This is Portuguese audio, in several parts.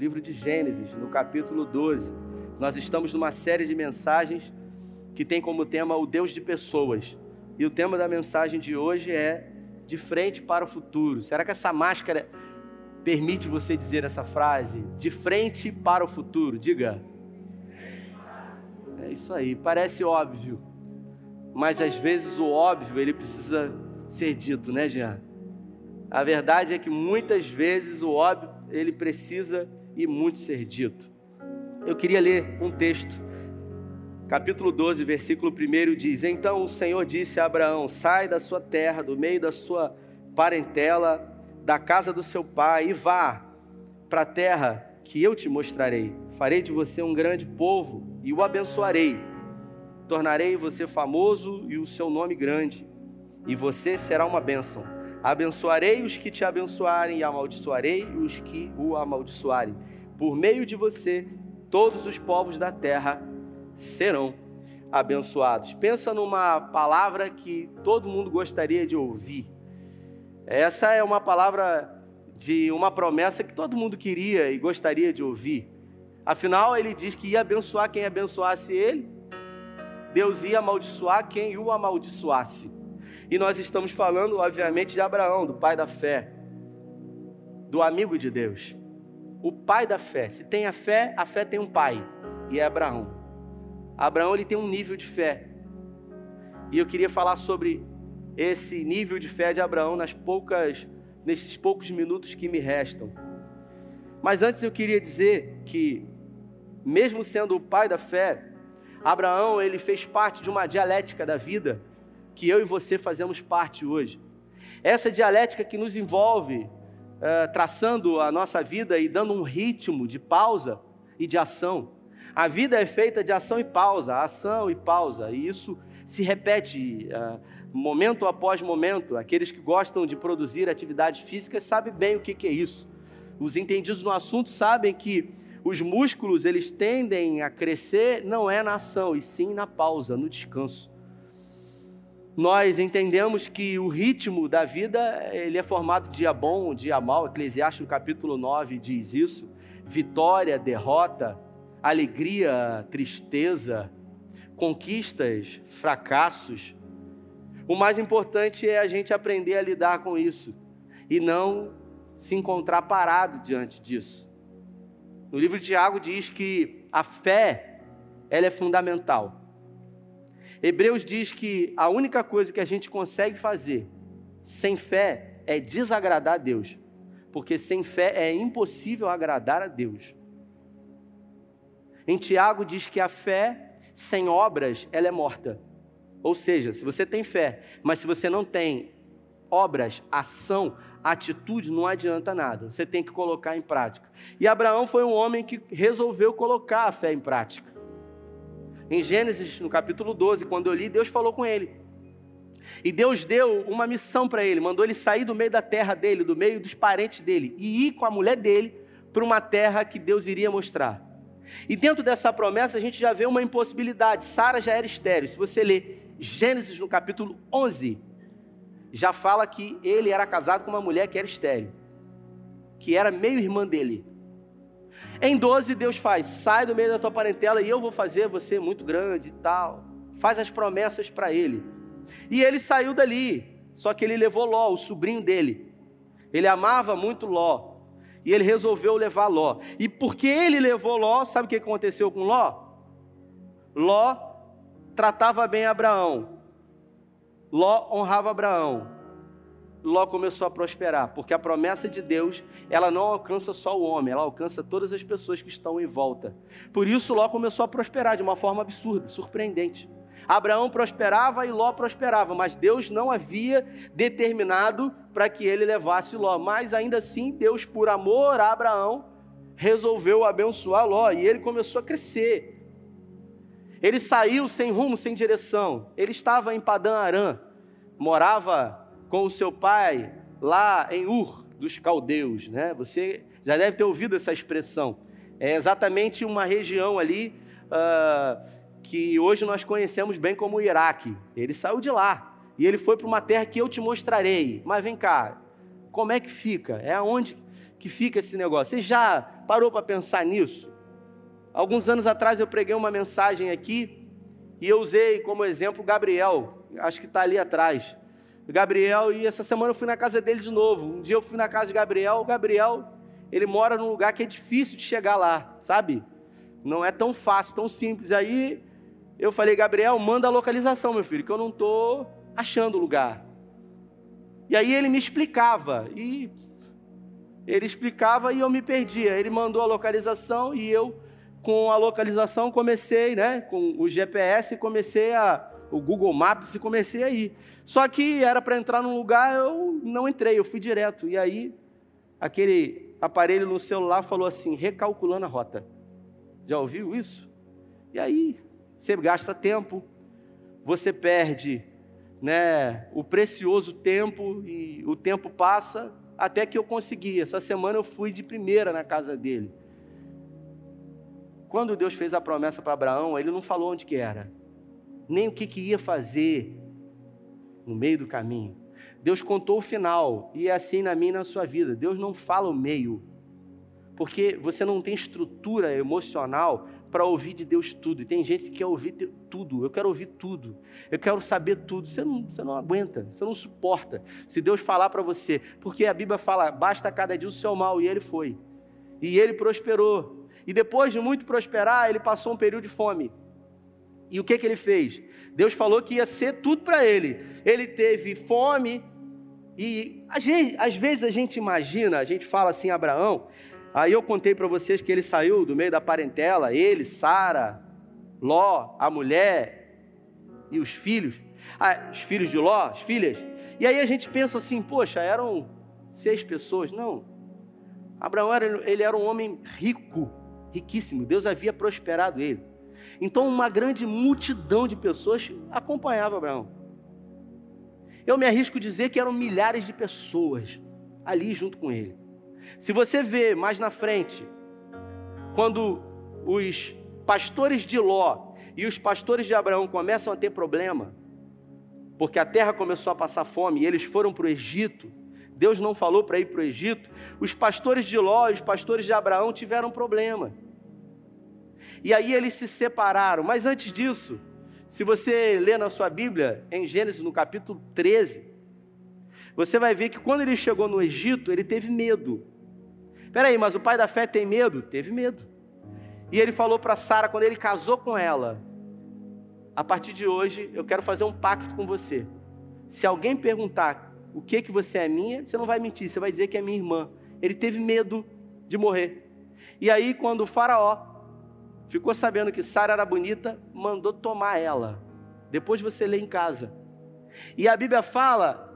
livro de Gênesis, no capítulo 12. Nós estamos numa série de mensagens que tem como tema o Deus de pessoas. E o tema da mensagem de hoje é de frente para o futuro. Será que essa máscara permite você dizer essa frase? De frente para o futuro. Diga. É isso aí, parece óbvio. Mas às vezes o óbvio ele precisa ser dito, né, Jean? A verdade é que muitas vezes o óbvio ele precisa e muito ser dito. Eu queria ler um texto. Capítulo 12, versículo 1 diz: Então o Senhor disse a Abraão: Sai da sua terra, do meio da sua parentela, da casa do seu pai, e vá para a terra que eu te mostrarei. Farei de você um grande povo e o abençoarei. Tornarei você famoso e o seu nome grande, e você será uma bênção. Abençoarei os que te abençoarem e amaldiçoarei os que o amaldiçoarem. Por meio de você, todos os povos da terra serão abençoados. Pensa numa palavra que todo mundo gostaria de ouvir. Essa é uma palavra de uma promessa que todo mundo queria e gostaria de ouvir. Afinal, ele diz que ia abençoar quem abençoasse ele, Deus ia amaldiçoar quem o amaldiçoasse. E nós estamos falando, obviamente, de Abraão, do pai da fé, do amigo de Deus, o pai da fé. Se tem a fé, a fé tem um pai, e é Abraão. Abraão ele tem um nível de fé. E eu queria falar sobre esse nível de fé de Abraão nas poucas nesses poucos minutos que me restam. Mas antes eu queria dizer que mesmo sendo o pai da fé, Abraão ele fez parte de uma dialética da vida que eu e você fazemos parte hoje. Essa dialética que nos envolve, uh, traçando a nossa vida e dando um ritmo de pausa e de ação. A vida é feita de ação e pausa, ação e pausa, e isso se repete uh, momento após momento. Aqueles que gostam de produzir atividades físicas sabem bem o que, que é isso. Os entendidos no assunto sabem que os músculos eles tendem a crescer não é na ação, e sim na pausa, no descanso nós entendemos que o ritmo da vida ele é formado dia bom, dia mal. Eclesiastes no capítulo 9 diz isso. Vitória, derrota, alegria, tristeza, conquistas, fracassos. O mais importante é a gente aprender a lidar com isso e não se encontrar parado diante disso. No livro de Tiago diz que a fé ela é fundamental. Hebreus diz que a única coisa que a gente consegue fazer sem fé é desagradar a Deus, porque sem fé é impossível agradar a Deus. Em Tiago diz que a fé sem obras ela é morta. Ou seja, se você tem fé, mas se você não tem obras, ação, atitude, não adianta nada. Você tem que colocar em prática. E Abraão foi um homem que resolveu colocar a fé em prática. Em Gênesis, no capítulo 12, quando eu li, Deus falou com ele. E Deus deu uma missão para ele, mandou ele sair do meio da terra dele, do meio dos parentes dele, e ir com a mulher dele para uma terra que Deus iria mostrar. E dentro dessa promessa a gente já vê uma impossibilidade. Sara já era estéreo. Se você ler Gênesis no capítulo 11, já fala que ele era casado com uma mulher que era estéreo, que era meio irmã dele. Em 12, Deus faz: sai do meio da tua parentela e eu vou fazer você muito grande e tal. Faz as promessas para ele. E ele saiu dali, só que ele levou Ló, o sobrinho dele. Ele amava muito Ló. E ele resolveu levar Ló. E porque ele levou Ló, sabe o que aconteceu com Ló? Ló tratava bem Abraão. Ló honrava Abraão. Ló começou a prosperar, porque a promessa de Deus, ela não alcança só o homem, ela alcança todas as pessoas que estão em volta. Por isso Ló começou a prosperar de uma forma absurda, surpreendente. Abraão prosperava e Ló prosperava, mas Deus não havia determinado para que ele levasse Ló. Mas ainda assim, Deus, por amor a Abraão, resolveu abençoar Ló e ele começou a crescer. Ele saiu sem rumo, sem direção. Ele estava em Padã Arã, morava com o seu pai lá em Ur dos caldeus, né? Você já deve ter ouvido essa expressão. É exatamente uma região ali uh, que hoje nós conhecemos bem como Iraque. Ele saiu de lá e ele foi para uma terra que eu te mostrarei. Mas vem cá, como é que fica? É aonde que fica esse negócio? Você já parou para pensar nisso? Alguns anos atrás eu preguei uma mensagem aqui e eu usei como exemplo Gabriel, acho que está ali atrás. Gabriel, e essa semana eu fui na casa dele de novo. Um dia eu fui na casa de Gabriel, o Gabriel, ele mora num lugar que é difícil de chegar lá, sabe? Não é tão fácil, tão simples. Aí eu falei, Gabriel, manda a localização, meu filho, que eu não estou achando o lugar. E aí ele me explicava, e ele explicava e eu me perdia. Ele mandou a localização e eu, com a localização, comecei, né? Com o GPS, comecei a. O Google Maps e comecei a ir. Só que era para entrar num lugar, eu não entrei, eu fui direto. E aí, aquele aparelho no celular falou assim: recalculando a rota. Já ouviu isso? E aí, você gasta tempo, você perde né, o precioso tempo, e o tempo passa até que eu consegui. Essa semana eu fui de primeira na casa dele. Quando Deus fez a promessa para Abraão, ele não falou onde que era, nem o que, que ia fazer, no meio do caminho. Deus contou o final, e é assim na minha e na sua vida. Deus não fala o meio, porque você não tem estrutura emocional para ouvir de Deus tudo. E tem gente que quer ouvir tudo. Eu quero ouvir tudo. Eu quero saber tudo. Você não, você não aguenta, você não suporta. Se Deus falar para você, porque a Bíblia fala: basta cada dia o seu mal, e ele foi. E ele prosperou. E depois de muito prosperar, ele passou um período de fome. E o que, que ele fez? Deus falou que ia ser tudo para ele. Ele teve fome, e às vezes a gente imagina, a gente fala assim, Abraão. Aí eu contei para vocês que ele saiu do meio da parentela, ele, Sara, Ló, a mulher e os filhos, ah, os filhos de Ló, as filhas. E aí a gente pensa assim, poxa, eram seis pessoas. Não. Abraão era, ele era um homem rico, riquíssimo. Deus havia prosperado ele. Então, uma grande multidão de pessoas acompanhava Abraão. Eu me arrisco dizer que eram milhares de pessoas ali junto com ele. Se você vê mais na frente, quando os pastores de Ló e os pastores de Abraão começam a ter problema, porque a terra começou a passar fome e eles foram para o Egito, Deus não falou para ir para o Egito, os pastores de Ló e os pastores de Abraão tiveram problema. E aí eles se separaram. Mas antes disso, se você ler na sua Bíblia, em Gênesis no capítulo 13, você vai ver que quando ele chegou no Egito, ele teve medo. Peraí, mas o pai da fé tem medo? Teve medo. E ele falou para Sara, quando ele casou com ela: A partir de hoje, eu quero fazer um pacto com você. Se alguém perguntar o que que você é minha, você não vai mentir, você vai dizer que é minha irmã. Ele teve medo de morrer. E aí, quando o Faraó ficou sabendo que Sara era bonita, mandou tomar ela. Depois você lê em casa. E a Bíblia fala,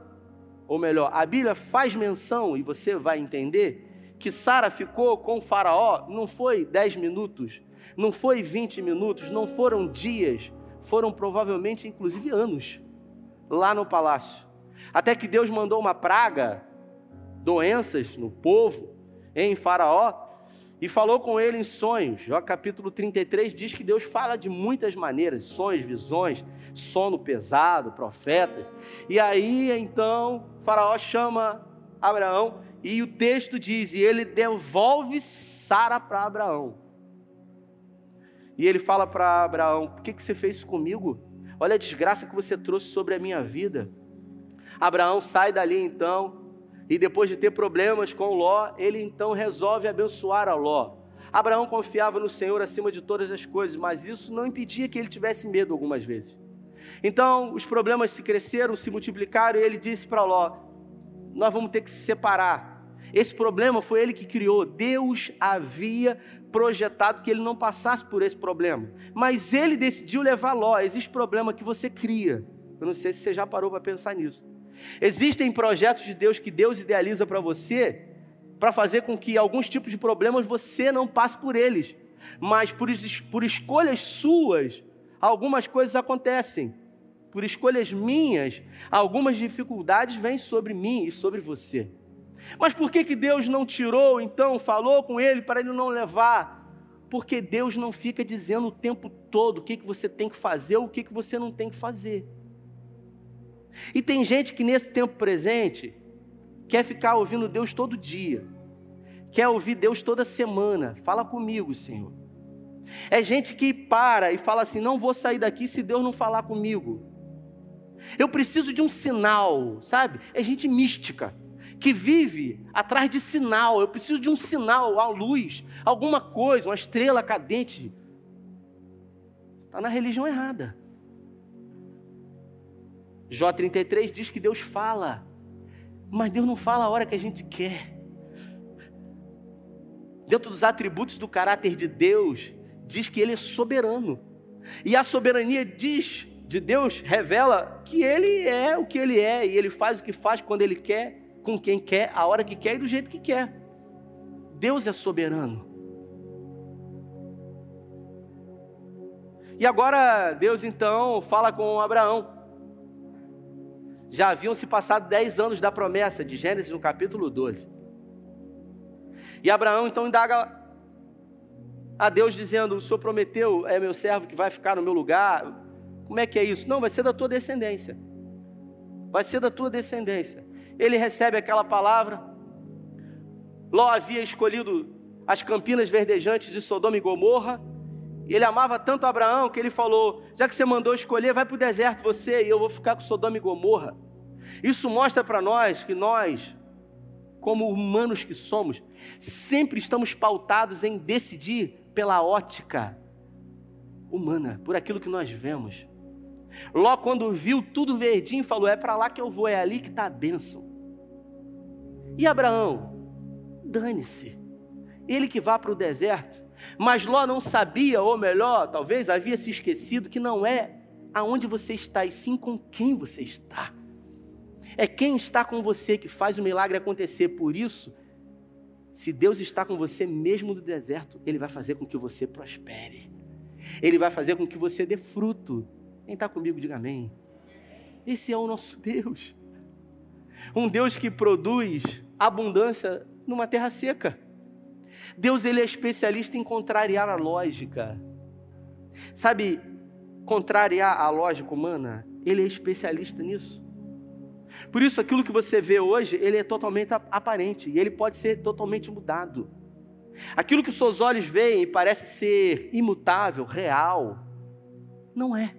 ou melhor, a Bíblia faz menção, e você vai entender, que Sara ficou com Faraó, não foi 10 minutos, não foi 20 minutos, não foram dias, foram provavelmente inclusive anos, lá no palácio. Até que Deus mandou uma praga, doenças no povo, em Faraó, e falou com ele em sonhos. Jó capítulo 33 diz que Deus fala de muitas maneiras, sonhos, visões, sono pesado, profetas. E aí então Faraó chama Abraão e o texto diz: e ele devolve Sara para Abraão. E ele fala para Abraão: por que, que você fez comigo? Olha a desgraça que você trouxe sobre a minha vida. Abraão sai dali então, e depois de ter problemas com Ló, ele então resolve abençoar a Ló. Abraão confiava no Senhor acima de todas as coisas, mas isso não impedia que ele tivesse medo algumas vezes. Então, os problemas se cresceram, se multiplicaram, e ele disse para Ló: Nós vamos ter que se separar. Esse problema foi ele que criou. Deus havia projetado que ele não passasse por esse problema. Mas ele decidiu levar Ló. Existe problema que você cria. Eu não sei se você já parou para pensar nisso. Existem projetos de Deus que Deus idealiza para você para fazer com que alguns tipos de problemas você não passe por eles. Mas por, por escolhas suas, algumas coisas acontecem. Por escolhas minhas, algumas dificuldades vêm sobre mim e sobre você. Mas por que, que Deus não tirou, então, falou com ele para ele não levar? Porque Deus não fica dizendo o tempo todo o que, que você tem que fazer ou o que, que você não tem que fazer. E tem gente que nesse tempo presente quer ficar ouvindo Deus todo dia, quer ouvir Deus toda semana. Fala comigo, Senhor. É gente que para e fala assim: não vou sair daqui se Deus não falar comigo. Eu preciso de um sinal, sabe? É gente mística que vive atrás de sinal. Eu preciso de um sinal, a luz, alguma coisa, uma estrela cadente. Está na religião errada. Jó 33 diz que Deus fala, mas Deus não fala a hora que a gente quer. Dentro dos atributos do caráter de Deus, diz que Ele é soberano. E a soberania diz de Deus revela que Ele é o que Ele é e Ele faz o que faz quando Ele quer, com quem quer, a hora que quer e do jeito que quer. Deus é soberano. E agora Deus então fala com Abraão. Já haviam se passado dez anos da promessa de Gênesis no capítulo 12. E Abraão então indaga a Deus dizendo: O Senhor prometeu, é meu servo que vai ficar no meu lugar. Como é que é isso? Não, vai ser da tua descendência. Vai ser da tua descendência. Ele recebe aquela palavra. Ló havia escolhido as campinas verdejantes de Sodoma e Gomorra. Ele amava tanto Abraão que ele falou: Já que você mandou escolher, vai para o deserto você e eu vou ficar com Sodoma e Gomorra. Isso mostra para nós que nós, como humanos que somos, sempre estamos pautados em decidir pela ótica humana, por aquilo que nós vemos. Ló, quando viu tudo verdinho, falou: É para lá que eu vou, é ali que está a bênção. E Abraão? Dane-se. Ele que vá para o deserto. Mas Ló não sabia, ou melhor, talvez havia se esquecido, que não é aonde você está, e sim com quem você está. É quem está com você que faz o milagre acontecer. Por isso, se Deus está com você mesmo no deserto, Ele vai fazer com que você prospere. Ele vai fazer com que você dê fruto. Quem está comigo, diga amém. Esse é o nosso Deus. Um Deus que produz abundância numa terra seca. Deus ele é especialista em contrariar a lógica. Sabe, contrariar a lógica humana, ele é especialista nisso. Por isso, aquilo que você vê hoje, ele é totalmente aparente e ele pode ser totalmente mudado. Aquilo que os seus olhos veem e parece ser imutável, real, não é.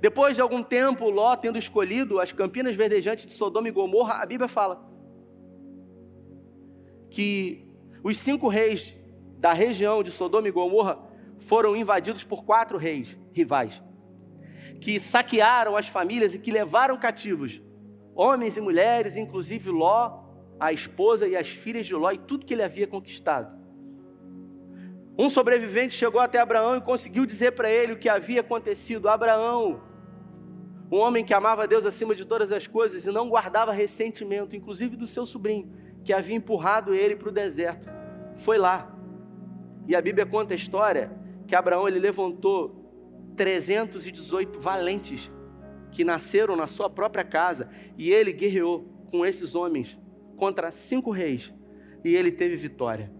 Depois de algum tempo, Ló tendo escolhido as campinas verdejantes de Sodoma e Gomorra, a Bíblia fala que os cinco reis da região de Sodoma e Gomorra foram invadidos por quatro reis rivais que saquearam as famílias e que levaram cativos homens e mulheres, inclusive Ló, a esposa e as filhas de Ló e tudo que ele havia conquistado. Um sobrevivente chegou até Abraão e conseguiu dizer para ele o que havia acontecido. Abraão, um homem que amava Deus acima de todas as coisas e não guardava ressentimento, inclusive do seu sobrinho, que havia empurrado ele para o deserto, foi lá. E a Bíblia conta a história que Abraão ele levantou 318 valentes que nasceram na sua própria casa e ele guerreou com esses homens contra cinco reis e ele teve vitória.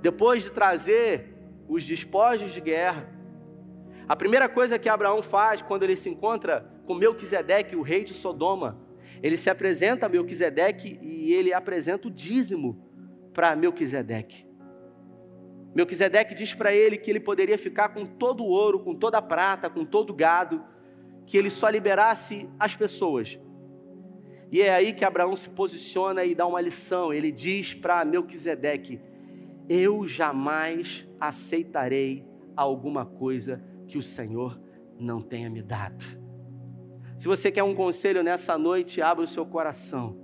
Depois de trazer os despojos de guerra, a primeira coisa que Abraão faz quando ele se encontra com Melquisedeque, o rei de Sodoma, ele se apresenta a Melquisedeque e ele apresenta o dízimo para Melquisedeque. Melquisedeque diz para ele que ele poderia ficar com todo o ouro, com toda a prata, com todo o gado, que ele só liberasse as pessoas. E é aí que Abraão se posiciona e dá uma lição. Ele diz para Melquisedeque: Eu jamais aceitarei alguma coisa que o Senhor não tenha me dado. Se você quer um conselho nessa noite, abra o seu coração.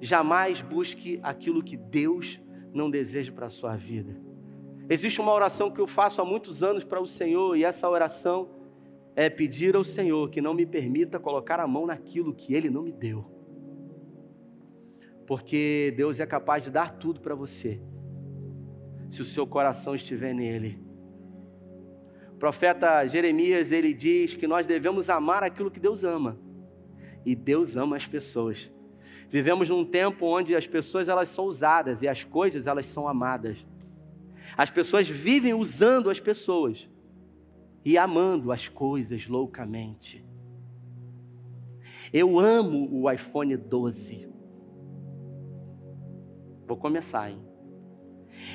Jamais busque aquilo que Deus não deseja para a sua vida. Existe uma oração que eu faço há muitos anos para o Senhor, e essa oração é pedir ao Senhor que não me permita colocar a mão naquilo que Ele não me deu. Porque Deus é capaz de dar tudo para você, se o seu coração estiver nele. O profeta Jeremias, ele diz que nós devemos amar aquilo que Deus ama. E Deus ama as pessoas. Vivemos num tempo onde as pessoas elas são usadas e as coisas elas são amadas. As pessoas vivem usando as pessoas e amando as coisas loucamente. Eu amo o iPhone 12. Vou começar, hein?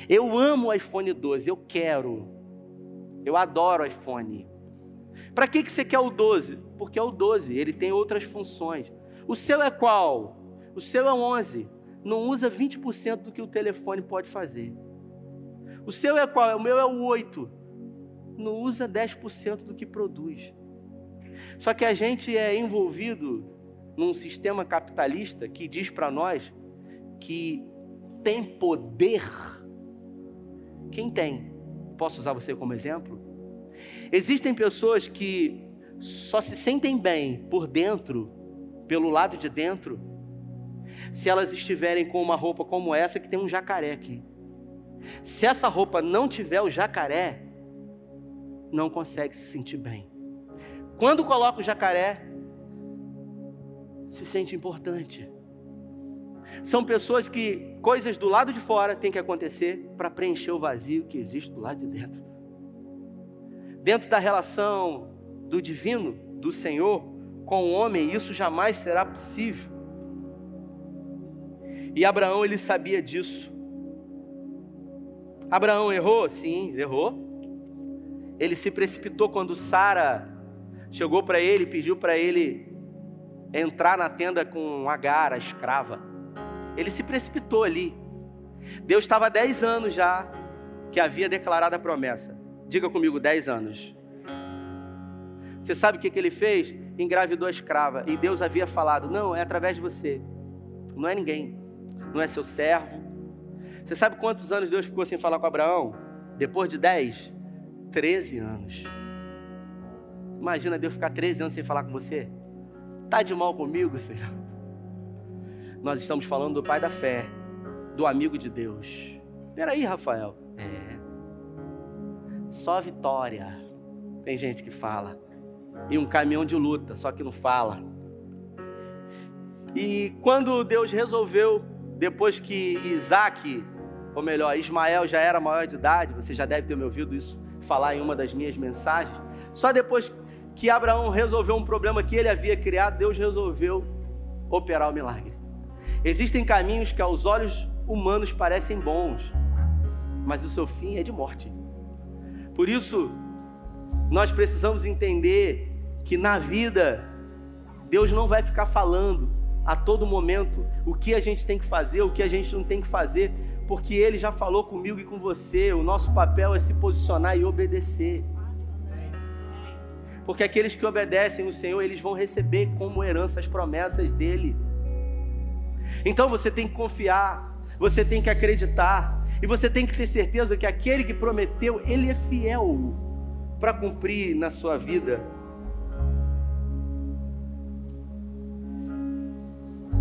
Eu amo o iPhone 12, eu quero. Eu adoro iPhone. Para que, que você quer o 12? Porque é o 12, ele tem outras funções. O seu é qual? O seu é 11. Não usa 20% do que o telefone pode fazer. O seu é qual? O meu é o 8. Não usa 10% do que produz. Só que a gente é envolvido num sistema capitalista que diz para nós que tem poder quem tem. Posso usar você como exemplo? Existem pessoas que só se sentem bem por dentro, pelo lado de dentro, se elas estiverem com uma roupa como essa que tem um jacaré aqui. Se essa roupa não tiver o jacaré, não consegue se sentir bem. Quando coloca o jacaré, se sente importante. São pessoas que coisas do lado de fora têm que acontecer para preencher o vazio que existe do lado de dentro. Dentro da relação do divino, do Senhor, com o homem, isso jamais será possível. E Abraão, ele sabia disso. Abraão errou? Sim, errou. Ele se precipitou quando Sara chegou para ele e pediu para ele entrar na tenda com Agar, a escrava. Ele se precipitou ali. Deus estava há 10 anos já que havia declarado a promessa. Diga comigo, 10 anos. Você sabe o que, que ele fez? Engravidou a escrava. E Deus havia falado: Não, é através de você. Não é ninguém. Não é seu servo. Você sabe quantos anos Deus ficou sem falar com Abraão? Depois de 10? 13 anos. Imagina Deus ficar 13 anos sem falar com você. Tá de mal comigo, Senhor? Nós estamos falando do pai da fé, do amigo de Deus. Peraí, Rafael. É. Só vitória. Tem gente que fala. E um caminhão de luta, só que não fala. E quando Deus resolveu, depois que Isaac, ou melhor, Ismael já era maior de idade, você já deve ter me ouvido isso falar em uma das minhas mensagens. Só depois que Abraão resolveu um problema que ele havia criado, Deus resolveu operar o milagre. Existem caminhos que aos olhos humanos parecem bons, mas o seu fim é de morte. Por isso, nós precisamos entender que na vida, Deus não vai ficar falando a todo momento o que a gente tem que fazer, o que a gente não tem que fazer, porque Ele já falou comigo e com você. O nosso papel é se posicionar e obedecer. Porque aqueles que obedecem o Senhor, eles vão receber como herança as promessas dEle. Então você tem que confiar, você tem que acreditar, e você tem que ter certeza que aquele que prometeu, ele é fiel para cumprir na sua vida.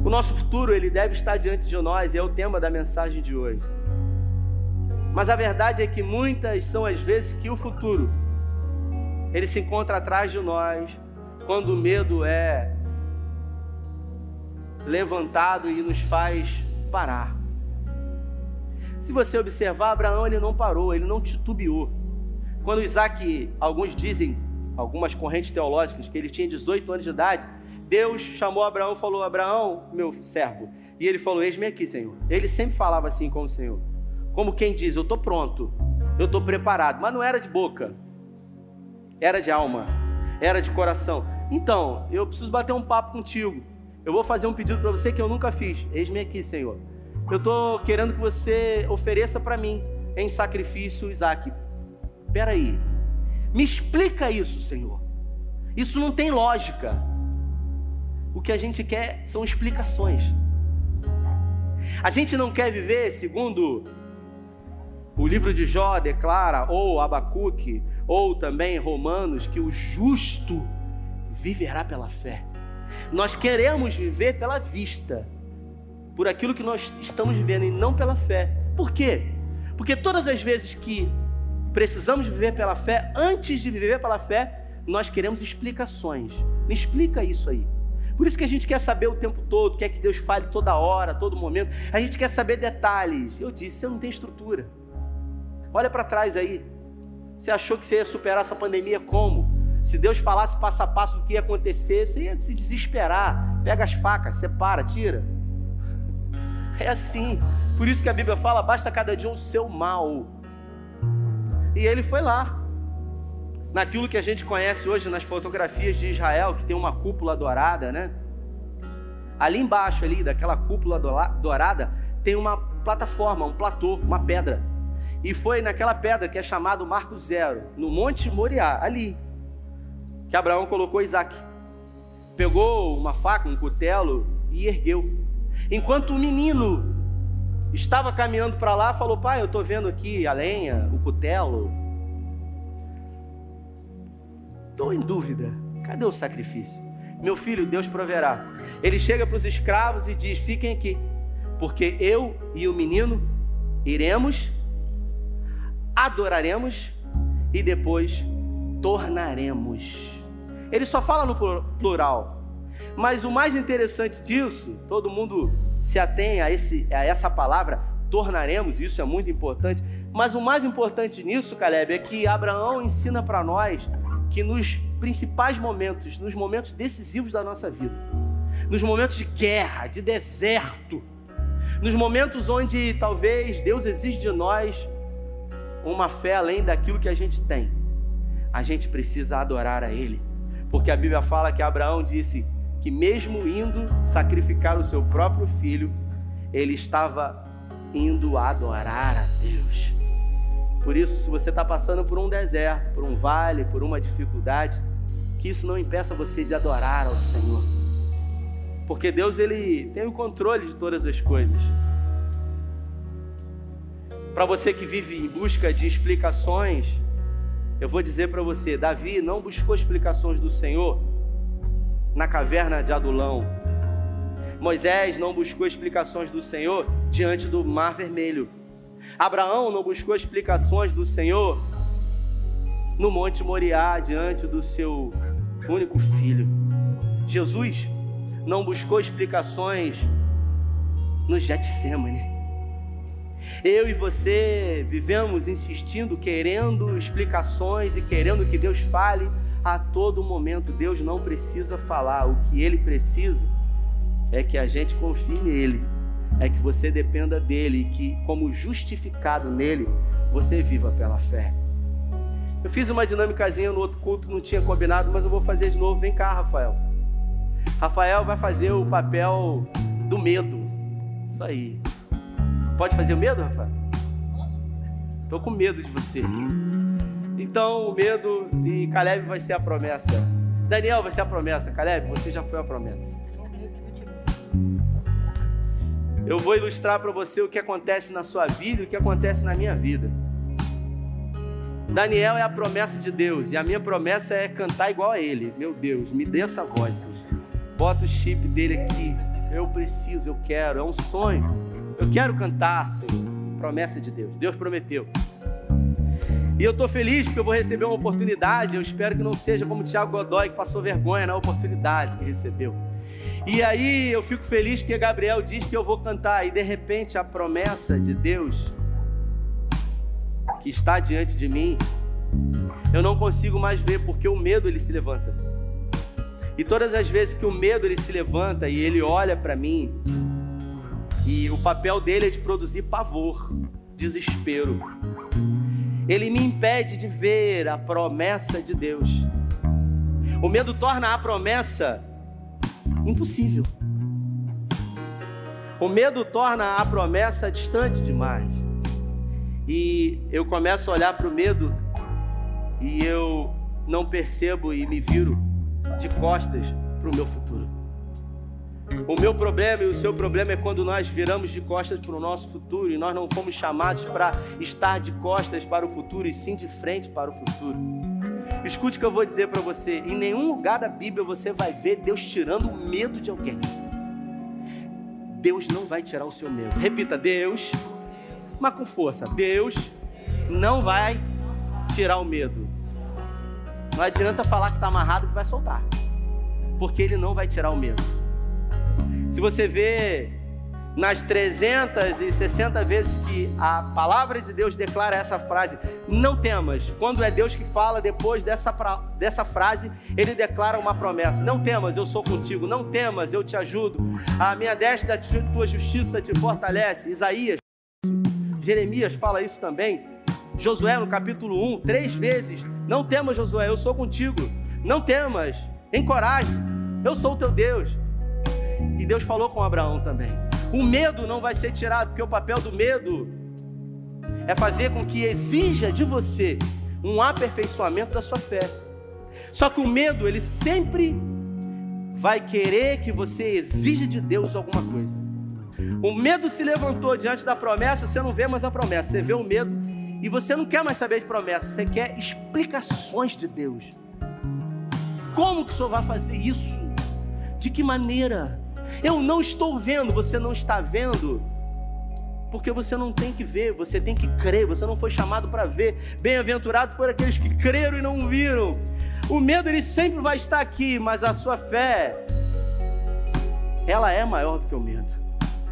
O nosso futuro, ele deve estar diante de nós, e é o tema da mensagem de hoje. Mas a verdade é que muitas são as vezes que o futuro ele se encontra atrás de nós quando o medo é levantado e nos faz parar. Se você observar, Abraão ele não parou, ele não titubeou. Quando Isaac, alguns dizem, algumas correntes teológicas, que ele tinha 18 anos de idade, Deus chamou Abraão e falou: Abraão, meu servo. E ele falou: Eis-me aqui, Senhor. Ele sempre falava assim com o Senhor. Como quem diz: Eu estou pronto, eu estou preparado. Mas não era de boca, era de alma, era de coração. Então, eu preciso bater um papo contigo. Eu vou fazer um pedido para você que eu nunca fiz. Eis-me aqui, Senhor. Eu estou querendo que você ofereça para mim em sacrifício Isaac. Espera aí. Me explica isso, Senhor. Isso não tem lógica. O que a gente quer são explicações. A gente não quer viver segundo o livro de Jó declara, ou Abacuque, ou também Romanos, que o justo viverá pela fé. Nós queremos viver pela vista, por aquilo que nós estamos vivendo e não pela fé. Por quê? Porque todas as vezes que precisamos viver pela fé, antes de viver pela fé, nós queremos explicações. Me explica isso aí. Por isso que a gente quer saber o tempo todo, quer que Deus fale toda hora, todo momento. A gente quer saber detalhes. Eu disse, você não tem estrutura. Olha para trás aí. Você achou que você ia superar essa pandemia como? Se Deus falasse passo a passo do que ia acontecer, você ia se desesperar. Pega as facas, separa, tira. É assim. Por isso que a Bíblia fala: basta cada dia o seu mal. E ele foi lá. Naquilo que a gente conhece hoje nas fotografias de Israel, que tem uma cúpula dourada, né? Ali embaixo, ali, daquela cúpula dourada, tem uma plataforma, um platô, uma pedra. E foi naquela pedra que é chamado Marco Zero, no Monte Moriá, ali, que Abraão colocou Isaac. Pegou uma faca, um cutelo e ergueu. Enquanto o menino estava caminhando para lá, falou: Pai, eu estou vendo aqui a lenha, o cutelo. Estou em dúvida. Cadê o sacrifício? Meu filho, Deus proverá. Ele chega para os escravos e diz: Fiquem aqui, porque eu e o menino iremos, adoraremos e depois tornaremos. Ele só fala no plural. Mas o mais interessante disso, todo mundo se atém a, esse, a essa palavra, tornaremos, isso é muito importante. Mas o mais importante nisso, Caleb, é que Abraão ensina para nós que nos principais momentos, nos momentos decisivos da nossa vida, nos momentos de guerra, de deserto, nos momentos onde talvez Deus exige de nós uma fé além daquilo que a gente tem, a gente precisa adorar a Ele, porque a Bíblia fala que Abraão disse: que, mesmo indo sacrificar o seu próprio filho, ele estava indo adorar a Deus. Por isso, se você está passando por um deserto, por um vale, por uma dificuldade, que isso não impeça você de adorar ao Senhor. Porque Deus ele tem o controle de todas as coisas. Para você que vive em busca de explicações, eu vou dizer para você, Davi não buscou explicações do Senhor na caverna de Adulão. Moisés não buscou explicações do Senhor diante do Mar Vermelho. Abraão não buscou explicações do Senhor no Monte Moriá diante do seu único filho. Jesus não buscou explicações no Getsemane. Eu e você vivemos insistindo, querendo explicações e querendo que Deus fale a todo momento. Deus não precisa falar, o que ele precisa é que a gente confie nele, é que você dependa dele e que, como justificado nele, você viva pela fé. Eu fiz uma dinâmicazinha no outro culto, não tinha combinado, mas eu vou fazer de novo. Vem cá, Rafael. Rafael vai fazer o papel do medo. Isso aí. Pode fazer o medo, Rafael? Estou com medo de você. Então, o medo e Caleb vai ser a promessa. Daniel vai ser a promessa. Caleb, você já foi a promessa. Eu vou ilustrar para você o que acontece na sua vida e o que acontece na minha vida. Daniel é a promessa de Deus e a minha promessa é cantar igual a ele. Meu Deus, me dê essa voz. Bota o chip dele aqui. Eu preciso, eu quero, é um sonho. Eu quero cantar, Senhor. Promessa de Deus. Deus prometeu. E eu estou feliz porque eu vou receber uma oportunidade. Eu espero que não seja como o Tiago Godoy, que passou vergonha na oportunidade que recebeu. E aí eu fico feliz porque Gabriel diz que eu vou cantar. E de repente a promessa de Deus que está diante de mim, eu não consigo mais ver porque o medo ele se levanta. E todas as vezes que o medo ele se levanta e ele olha para mim, e o papel dele é de produzir pavor, desespero ele me impede de ver a promessa de Deus. O medo torna a promessa impossível. O medo torna a promessa distante demais. E eu começo a olhar para o medo e eu não percebo e me viro de costas para o meu futuro. O meu problema e o seu problema é quando nós viramos de costas para o nosso futuro e nós não fomos chamados para estar de costas para o futuro e sim de frente para o futuro. Escute o que eu vou dizer para você: em nenhum lugar da Bíblia você vai ver Deus tirando o medo de alguém. Deus não vai tirar o seu medo. Repita: Deus, mas com força. Deus não vai tirar o medo. Não adianta falar que está amarrado que vai soltar, porque Ele não vai tirar o medo. Se você vê nas 360 vezes que a palavra de Deus declara essa frase, não temas. Quando é Deus que fala, depois dessa, dessa frase, ele declara uma promessa: Não temas, eu sou contigo. Não temas, eu te ajudo. A minha destra, a tua justiça te fortalece. Isaías, Jeremias fala isso também. Josué, no capítulo 1, três vezes: Não temas, Josué, eu sou contigo. Não temas, encoraje, eu sou o teu Deus. E Deus falou com Abraão também. O medo não vai ser tirado, porque o papel do medo é fazer com que exija de você um aperfeiçoamento da sua fé. Só que o medo, ele sempre vai querer que você exija de Deus alguma coisa. O medo se levantou diante da promessa, você não vê mais a promessa, você vê o medo e você não quer mais saber de promessa, você quer explicações de Deus. Como que o Senhor vai fazer isso? De que maneira? Eu não estou vendo, você não está vendo. Porque você não tem que ver, você tem que crer, você não foi chamado para ver. Bem-aventurados foram aqueles que creram e não viram. O medo ele sempre vai estar aqui, mas a sua fé ela é maior do que o medo.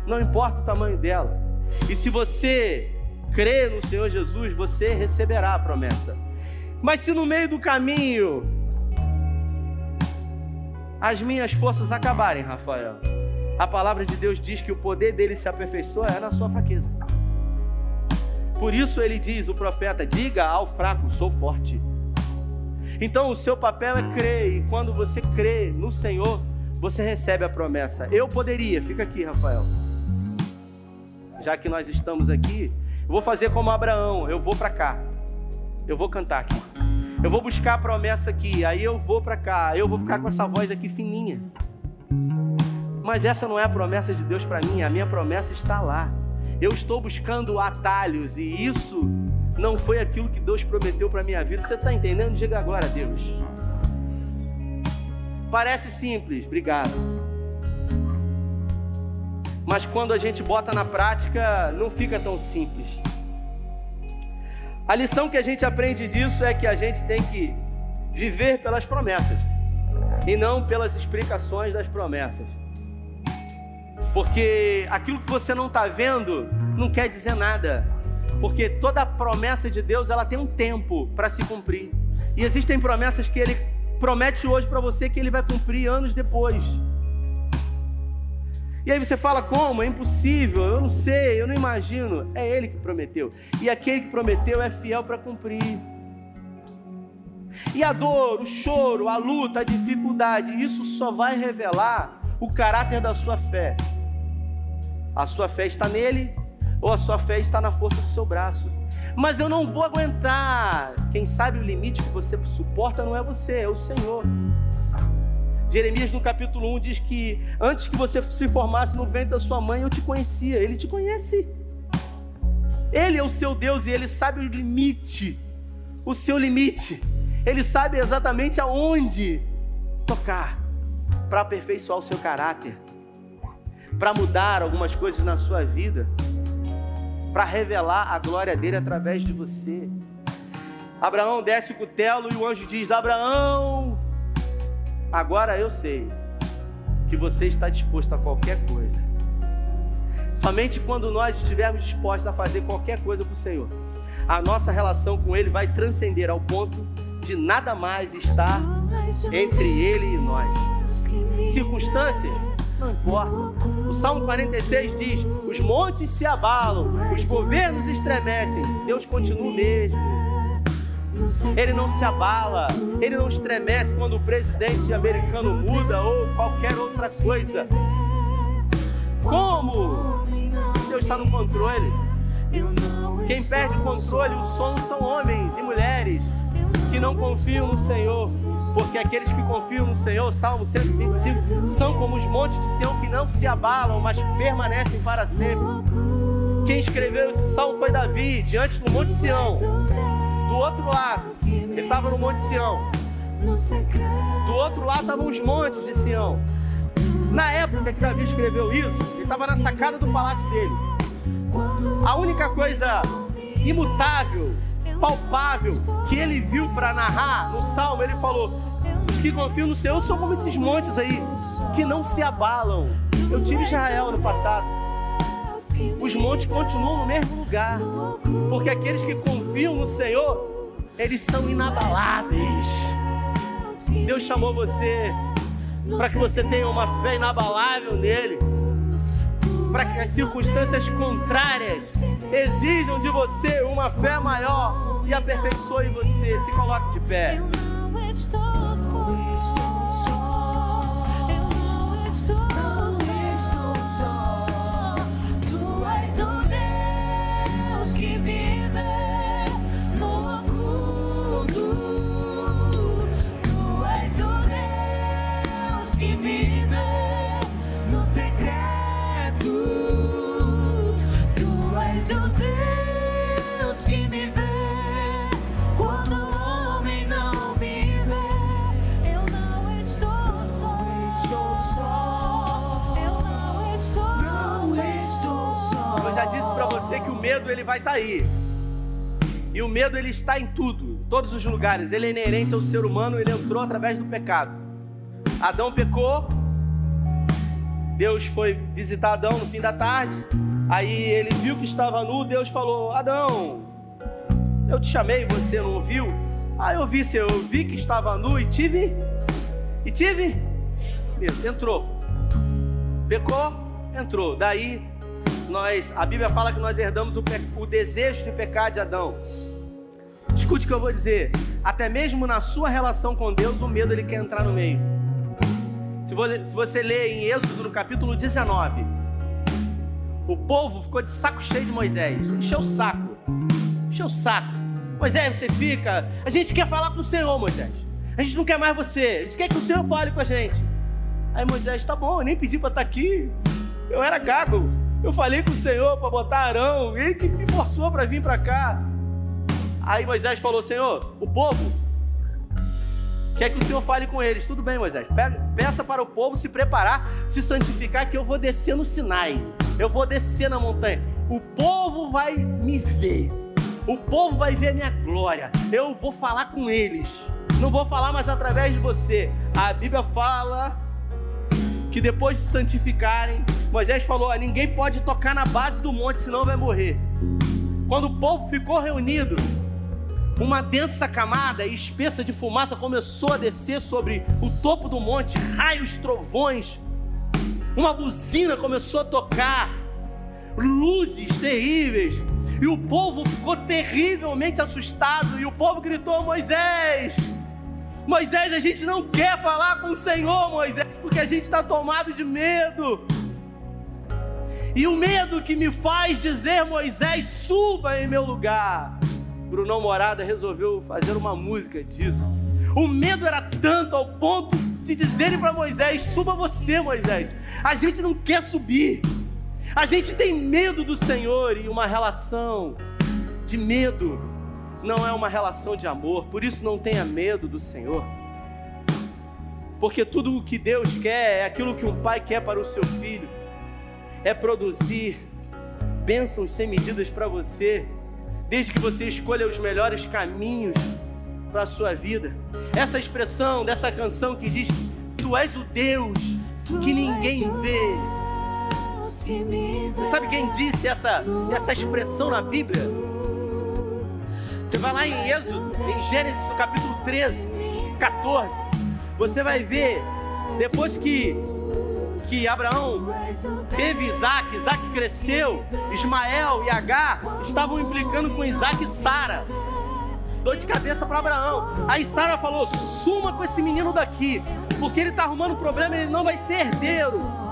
Não importa o tamanho dela. E se você crê no Senhor Jesus, você receberá a promessa. Mas se no meio do caminho as minhas forças acabarem, Rafael, a palavra de Deus diz que o poder dele se aperfeiçoa é na sua fraqueza. Por isso ele diz, o profeta, diga ao fraco, sou forte. Então o seu papel é crer, e quando você crê no Senhor, você recebe a promessa. Eu poderia, fica aqui, Rafael. Já que nós estamos aqui, eu vou fazer como Abraão, eu vou para cá. Eu vou cantar aqui. Eu vou buscar a promessa aqui, aí eu vou para cá, eu vou ficar com essa voz aqui fininha. Mas essa não é a promessa de Deus para mim, a minha promessa está lá. Eu estou buscando atalhos e isso não foi aquilo que Deus prometeu para minha vida. Você está entendendo? Diga agora, Deus. Parece simples, obrigado. Mas quando a gente bota na prática, não fica tão simples. A lição que a gente aprende disso é que a gente tem que viver pelas promessas e não pelas explicações das promessas. Porque aquilo que você não está vendo não quer dizer nada. Porque toda promessa de Deus ela tem um tempo para se cumprir. E existem promessas que Ele promete hoje para você que Ele vai cumprir anos depois. E aí você fala como? É impossível, eu não sei, eu não imagino. É Ele que prometeu. E aquele que prometeu é fiel para cumprir. E a dor, o choro, a luta, a dificuldade, isso só vai revelar o caráter da sua fé. A sua fé está nele ou a sua fé está na força do seu braço. Mas eu não vou aguentar. Quem sabe o limite que você suporta não é você, é o Senhor. Jeremias no capítulo 1 diz que antes que você se formasse no ventre da sua mãe, eu te conhecia. Ele te conhece. Ele é o seu Deus e ele sabe o limite, o seu limite. Ele sabe exatamente aonde tocar para aperfeiçoar o seu caráter para mudar algumas coisas na sua vida, para revelar a glória dele através de você. Abraão desce o cutelo e o anjo diz: Abraão, agora eu sei que você está disposto a qualquer coisa. Somente quando nós estivermos dispostos a fazer qualquer coisa para o Senhor, a nossa relação com Ele vai transcender ao ponto de nada mais estar entre Ele e nós. Circunstâncias não importa. O Salmo 46 diz: os montes se abalam, os governos estremecem, Deus continua o mesmo. Ele não se abala, ele não estremece quando o presidente americano muda ou qualquer outra coisa. Como? Deus está no controle. Quem perde o controle, o som são homens e mulheres que não confiam no Senhor, porque aqueles que confiam no Senhor, Salmo 125, são como os montes de Sião que não se abalam, mas permanecem para sempre. Quem escreveu esse salmo foi Davi, diante do Monte Sião. Do outro lado, ele estava no Monte Sião. Do outro lado estavam os montes de Sião. Na época que Davi escreveu isso, ele estava na sacada do palácio dele. A única coisa imutável palpável que ele viu para narrar no salmo, ele falou: Os que confiam no Senhor são como esses montes aí, que não se abalam. Eu tive Israel no passado. Os montes continuam no mesmo lugar. Porque aqueles que confiam no Senhor, eles são inabaláveis. Deus chamou você para que você tenha uma fé inabalável nele. Para que as circunstâncias contrárias exijam de você uma fé maior e aperfeiçoe você. Se coloque de pé. Eu não estou só, só. Eu não estou, não medo ele vai estar aí. E o medo ele está em tudo, em todos os lugares. Ele é inerente ao ser humano, ele entrou através do pecado. Adão pecou. Deus foi visitar Adão no fim da tarde. Aí ele viu que estava nu, Deus falou: "Adão, eu te chamei, você não ouviu?" Ah, eu vi, eu vi que estava nu e tive e tive medo. Entrou. Pecou, entrou. Daí nós, a Bíblia fala que nós herdamos o, pe- o desejo de pecar de Adão. Escute o que eu vou dizer. Até mesmo na sua relação com Deus, o medo ele quer entrar no meio. Se vo- se você ler em Êxodo no capítulo 19, o povo ficou de saco cheio de Moisés. Encheu o saco. Encheu o saco. Moisés, você fica. A gente quer falar com o Senhor, Moisés. A gente não quer mais você. A gente quer que o Senhor fale com a gente. Aí Moisés, tá bom, eu nem pedi pra estar aqui. Eu era gago. Eu falei com o Senhor para botar Arão. Ele que me forçou para vir para cá. Aí Moisés falou: Senhor, o povo quer que o Senhor fale com eles. Tudo bem, Moisés. Peça para o povo se preparar, se santificar, que eu vou descer no Sinai. Eu vou descer na montanha. O povo vai me ver. O povo vai ver a minha glória. Eu vou falar com eles. Não vou falar mais através de você. A Bíblia fala que depois de santificarem, Moisés falou: "Ah, ninguém pode tocar na base do monte, senão vai morrer. Quando o povo ficou reunido, uma densa camada espessa de fumaça começou a descer sobre o topo do monte, raios, trovões. Uma buzina começou a tocar, luzes terríveis. E o povo ficou terrivelmente assustado. E o povo gritou: Moisés, Moisés, a gente não quer falar com o Senhor, Moisés, porque a gente está tomado de medo. E o medo que me faz dizer, Moisés, suba em meu lugar. Brunão Morada resolveu fazer uma música disso. O medo era tanto ao ponto de dizerem para Moisés: suba você, Moisés. A gente não quer subir. A gente tem medo do Senhor e uma relação de medo não é uma relação de amor. Por isso não tenha medo do Senhor. Porque tudo o que Deus quer é aquilo que um pai quer para o seu filho. É produzir bênçãos sem medidas para você, desde que você escolha os melhores caminhos para a sua vida. Essa expressão dessa canção que diz: Tu és o Deus que ninguém vê. Você sabe quem disse essa, essa expressão na Bíblia? Você vai lá em Êxodo, em Gênesis, no capítulo 13, 14. Você vai ver, depois que, que Abraão teve Isaac, Isaac cresceu, Ismael e Agar estavam implicando com Isaac e Sara. Dor de cabeça para Abraão. Aí Sara falou: suma com esse menino daqui, porque ele está arrumando problema, ele não vai ser herdeiro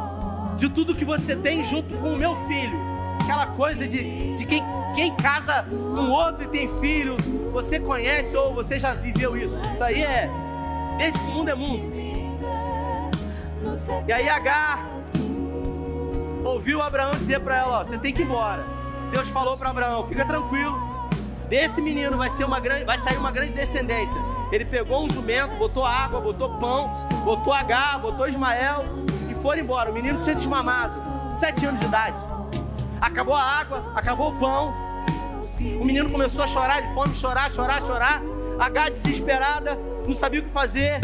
de tudo que você tem junto com o meu filho. Aquela coisa de, de quem, quem casa com outro e tem filho, você conhece ou você já viveu isso. Isso aí é desde que o mundo é mundo. E aí Agar ouviu Abraão dizer para ela: ó, você tem que ir embora. Deus falou para Abraão: fica tranquilo, desse menino vai, ser uma grande, vai sair uma grande descendência. Ele pegou um jumento, botou água, botou pão, botou Agar, botou Ismael foram embora. O menino tinha desmamado, sete anos de idade. Acabou a água, acabou o pão. O menino começou a chorar de fome, chorar, chorar, chorar. Agar desesperada, não sabia o que fazer,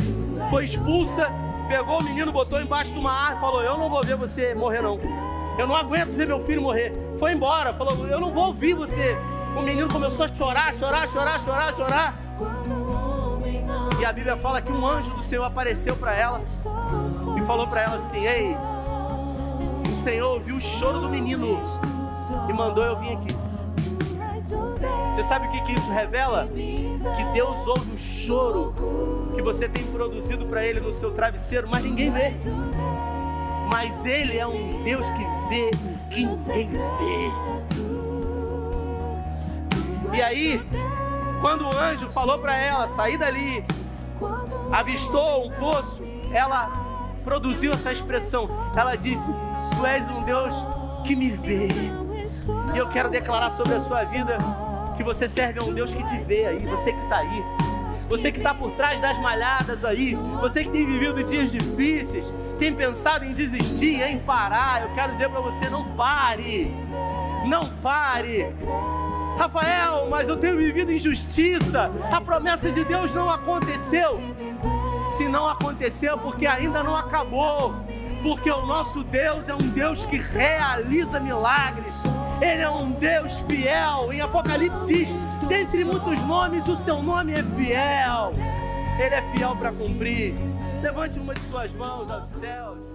foi expulsa, pegou o menino, botou embaixo de uma árvore e falou: Eu não vou ver você morrer, não. Eu não aguento ver meu filho morrer. Foi embora, falou: Eu não vou ouvir você. O menino começou a chorar, chorar, chorar, chorar, chorar. E a Bíblia fala que um anjo do Senhor apareceu para ela e falou para ela assim: Ei, o Senhor ouviu o choro do menino e mandou eu vir aqui. Você sabe o que, que isso revela? Que Deus ouve o choro que você tem produzido para Ele no seu travesseiro, mas ninguém vê. Mas Ele é um Deus que vê o que ninguém vê. E aí, quando o anjo falou para ela sair dali, avistou um poço, ela produziu essa expressão. Ela disse: Tu és um Deus que me vê. E eu quero declarar sobre a sua vida que você serve a um Deus que te vê aí, você que está aí. Você que está por trás das malhadas aí, você que tem vivido dias difíceis, tem pensado em desistir, em parar, eu quero dizer para você: não pare, não pare. Rafael, mas eu tenho vivido injustiça, a promessa de Deus não aconteceu. Se não aconteceu, porque ainda não acabou, porque o nosso Deus é um Deus que realiza milagres. Ele é um Deus fiel. Em Apocalipse diz: dentre muitos nomes, o seu nome é fiel. Ele é fiel para cumprir. Levante uma de suas mãos aos céus.